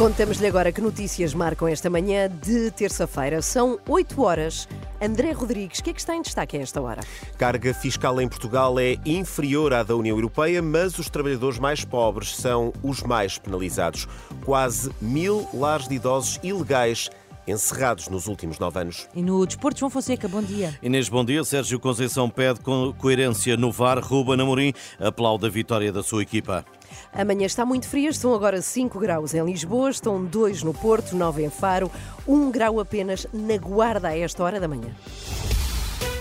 Contamos-lhe agora que notícias marcam esta manhã de terça-feira. São 8 horas. André Rodrigues, o que é que está em destaque a esta hora? Carga fiscal em Portugal é inferior à da União Europeia, mas os trabalhadores mais pobres são os mais penalizados. Quase mil lares de idosos ilegais encerrados nos últimos nove anos. E no Desporto, João Fonseca, bom dia. Inês, bom dia. Sérgio Conceição pede com coerência no VAR. Ruben Amorim aplaude a vitória da sua equipa. Amanhã está muito frio, estão agora 5 graus em Lisboa, estão 2 no Porto, 9 em Faro, 1 grau apenas na Guarda a esta hora da manhã.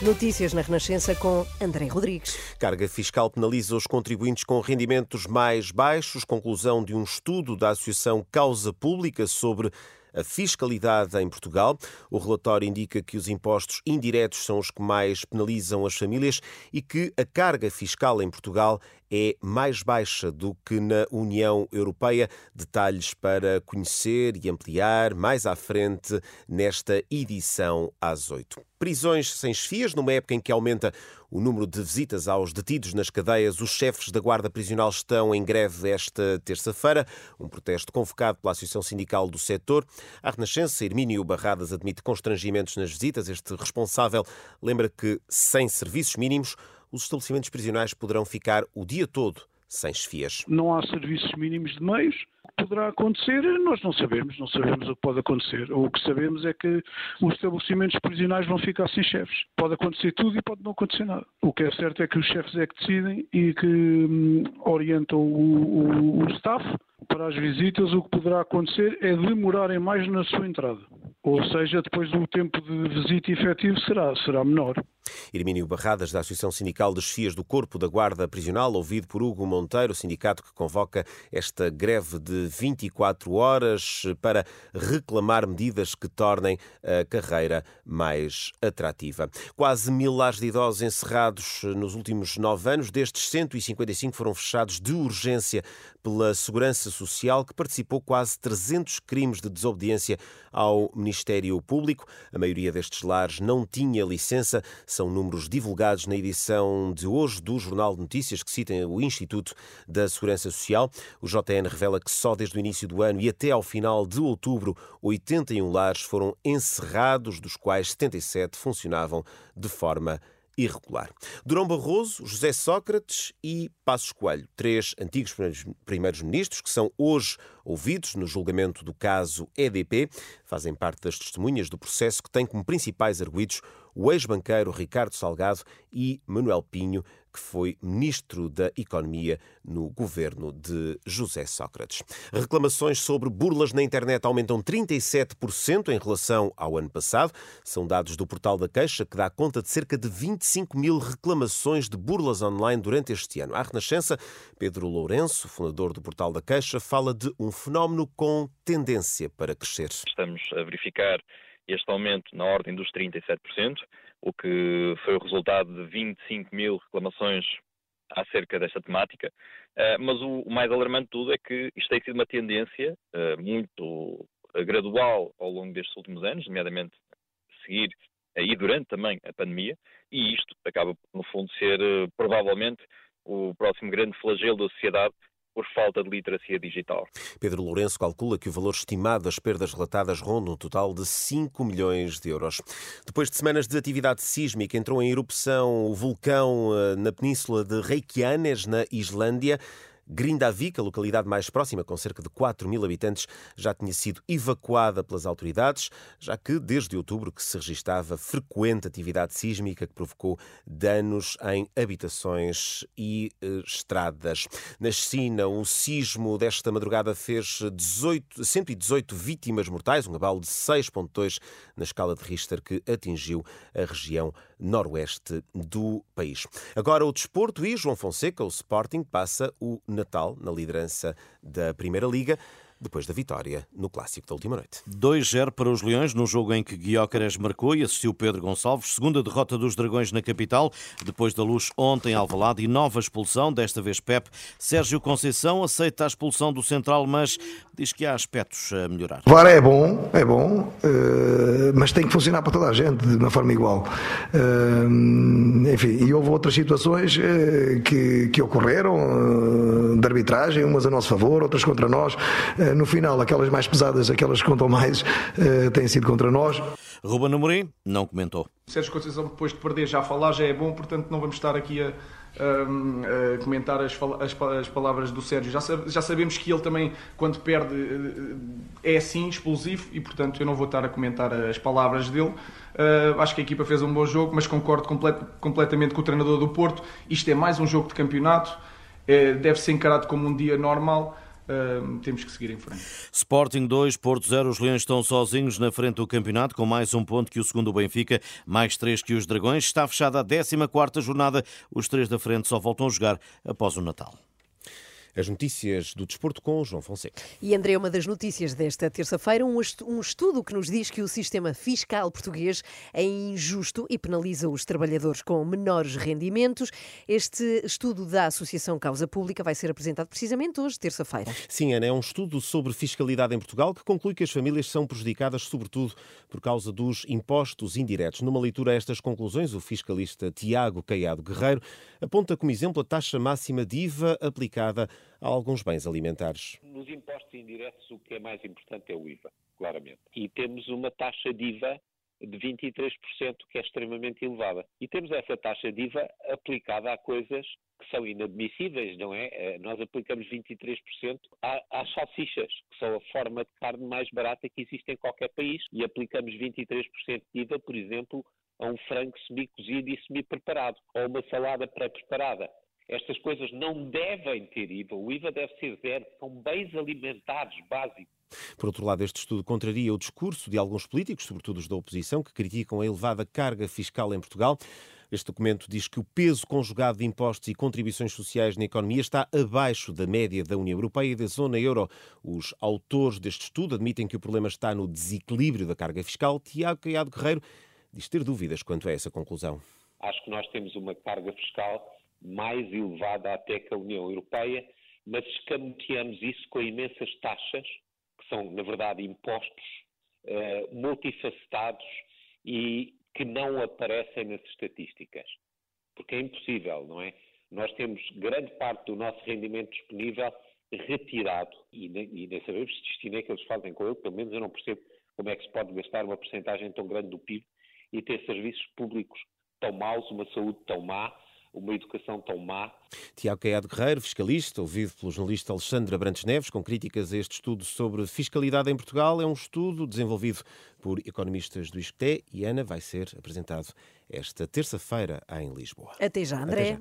Notícias na Renascença com André Rodrigues. Carga fiscal penaliza os contribuintes com rendimentos mais baixos. Conclusão de um estudo da Associação Causa Pública sobre a fiscalidade em Portugal. O relatório indica que os impostos indiretos são os que mais penalizam as famílias e que a carga fiscal em Portugal é mais baixa do que na União Europeia. Detalhes para conhecer e ampliar mais à frente nesta edição às oito. Prisões sem esfias, numa época em que aumenta o número de visitas aos detidos nas cadeias, os chefes da Guarda Prisional estão em greve esta terça-feira. Um protesto convocado pela Associação Sindical do Setor. A Renascença, Hermínio Barradas, admite constrangimentos nas visitas. Este responsável lembra que, sem serviços mínimos, os estabelecimentos prisionais poderão ficar o dia todo sem chefias. Não há serviços mínimos de meios. O poderá acontecer, nós não sabemos, não sabemos o que pode acontecer. O que sabemos é que os estabelecimentos prisionais vão ficar sem chefes. Pode acontecer tudo e pode não acontecer nada. O que é certo é que os chefes é que decidem e que hum, orientam o, o, o staff para as visitas. O que poderá acontecer é demorarem mais na sua entrada. Ou seja, depois do tempo de visita efetivo será, será menor. Hermínio Barradas, da Associação Sindical dos FIAs do Corpo da Guarda Prisional, ouvido por Hugo Monteiro, sindicato que convoca esta greve de 24 horas para reclamar medidas que tornem a carreira mais atrativa. Quase mil lares de idosos encerrados nos últimos nove anos, destes 155 foram fechados de urgência pela Segurança Social, que participou quase 300 crimes de desobediência ao Ministério Público. A maioria destes lares não tinha licença. São números divulgados na edição de hoje do Jornal de Notícias que citam o Instituto da Segurança Social. O JN revela que só desde o início do ano e até ao final de outubro, 81 lares foram encerrados, dos quais 77 funcionavam de forma irregular. Durão Barroso, José Sócrates e Passos Coelho, três antigos primeiros ministros que são hoje ouvidos no julgamento do caso EDP, fazem parte das testemunhas do processo que tem como principais arguídos o ex-banqueiro Ricardo Salgado e Manuel Pinho, que foi ministro da Economia no governo de José Sócrates. Reclamações sobre burlas na internet aumentam 37% em relação ao ano passado. São dados do Portal da Queixa, que dá conta de cerca de 25 mil reclamações de burlas online durante este ano. À Renascença, Pedro Lourenço, fundador do Portal da Queixa, fala de um fenómeno com tendência para crescer. Estamos a verificar este aumento na ordem dos 37%, o que foi o resultado de 25 mil reclamações acerca desta temática. Eh, mas o mais alarmante de tudo é que isto tem sido uma tendência eh, muito gradual ao longo destes últimos anos, nomeadamente seguir e durante também a pandemia, e isto acaba, no fundo, ser eh, provavelmente o próximo grande flagelo da sociedade, por falta de literacia digital. Pedro Lourenço calcula que o valor estimado das perdas relatadas ronda um total de 5 milhões de euros. Depois de semanas de atividade sísmica, entrou em erupção o vulcão eh, na península de Reykjanes, na Islândia. Grindavik, a localidade mais próxima, com cerca de 4 mil habitantes, já tinha sido evacuada pelas autoridades, já que desde outubro que se registava frequente atividade sísmica que provocou danos em habitações e eh, estradas. Na China, o sismo desta madrugada fez 18, 118 vítimas mortais, um abalo de 6.2 na escala de Richter que atingiu a região noroeste do país. Agora o desporto e João Fonseca, o Sporting, passa o Natal na liderança da Primeira Liga. Depois da vitória no clássico da última noite. 2-0 para os Leões, no jogo em que Guiócares marcou e assistiu Pedro Gonçalves. Segunda derrota dos Dragões na capital, depois da luz ontem Alvalade e nova expulsão, desta vez Pep. Sérgio Conceição aceita a expulsão do central, mas diz que há aspectos a melhorar. VAR é bom, é bom, eh, mas tem que funcionar para toda a gente de uma forma igual. Eh, enfim, e houve outras situações eh, que, que ocorreram de arbitragem, umas a nosso favor, outras contra nós. No final, aquelas mais pesadas, aquelas que contam mais, têm sido contra nós. Ruben Amorim não comentou. Sérgio Conceição, depois de perder, já falar já é bom, portanto não vamos estar aqui a, a, a comentar as, as, as, palavras do Sérgio. Já, já, sabemos que ele também, quando perde, é assim, explosivo, e portanto eu não vou estar a comentar as palavras dele. Uh, acho que a equipa fez um bom jogo, mas concordo complet, completamente com o treinador do Porto. Isto é mais um jogo de campeonato, é, deve ser encarado como um dia normal temos que seguir em frente. Sporting 2, Porto 0. Os Leões estão sozinhos na frente do campeonato, com mais um ponto que o segundo Benfica, mais três que os Dragões. Está fechada a 14 jornada. Os três da frente só voltam a jogar após o Natal. As notícias do desporto com João Fonseca. E André, uma das notícias desta terça-feira, um estudo que nos diz que o sistema fiscal português é injusto e penaliza os trabalhadores com menores rendimentos. Este estudo da Associação Causa Pública vai ser apresentado precisamente hoje, terça-feira. Sim, Ana, é um estudo sobre fiscalidade em Portugal que conclui que as famílias são prejudicadas, sobretudo por causa dos impostos indiretos. Numa leitura a estas conclusões, o fiscalista Tiago Caiado Guerreiro aponta como exemplo a taxa máxima de IVA aplicada a alguns bens alimentares. Nos impostos indiretos, o que é mais importante é o IVA, claramente. E temos uma taxa de IVA de 23%, que é extremamente elevada. E temos essa taxa de IVA aplicada a coisas que são inadmissíveis, não é? Eh, nós aplicamos 23% às salsichas, que são a forma de carne mais barata que existe em qualquer país, e aplicamos 23% de IVA, por exemplo, a um frango semi-cozido e semi-preparado, ou uma salada pré-preparada. Estas coisas não devem ter IVA. O IVA deve ser zero. São bens alimentares básicos. Por outro lado, este estudo contraria o discurso de alguns políticos, sobretudo os da oposição, que criticam a elevada carga fiscal em Portugal. Este documento diz que o peso conjugado de impostos e contribuições sociais na economia está abaixo da média da União Europeia e da zona euro. Os autores deste estudo admitem que o problema está no desequilíbrio da carga fiscal. Tiago Caiado Guerreiro diz ter dúvidas quanto a essa conclusão. Acho que nós temos uma carga fiscal mais elevada até que a União Europeia, mas escamoteamos isso com imensas taxas, que são, na verdade, impostos uh, multifacetados e que não aparecem nas estatísticas. Porque é impossível, não é? Nós temos grande parte do nosso rendimento disponível retirado e nem, e nem sabemos se destino é que eles fazem com ele, pelo menos eu não percebo como é que se pode gastar uma porcentagem tão grande do PIB e ter serviços públicos tão maus, uma saúde tão má, uma educação tão má. Tiago Caiado Guerreiro, fiscalista, ouvido pelo jornalista Alexandre Abrantes Neves, com críticas a este estudo sobre fiscalidade em Portugal. É um estudo desenvolvido por economistas do ISCTE e Ana vai ser apresentado esta terça-feira em Lisboa. Até já, André. Até já.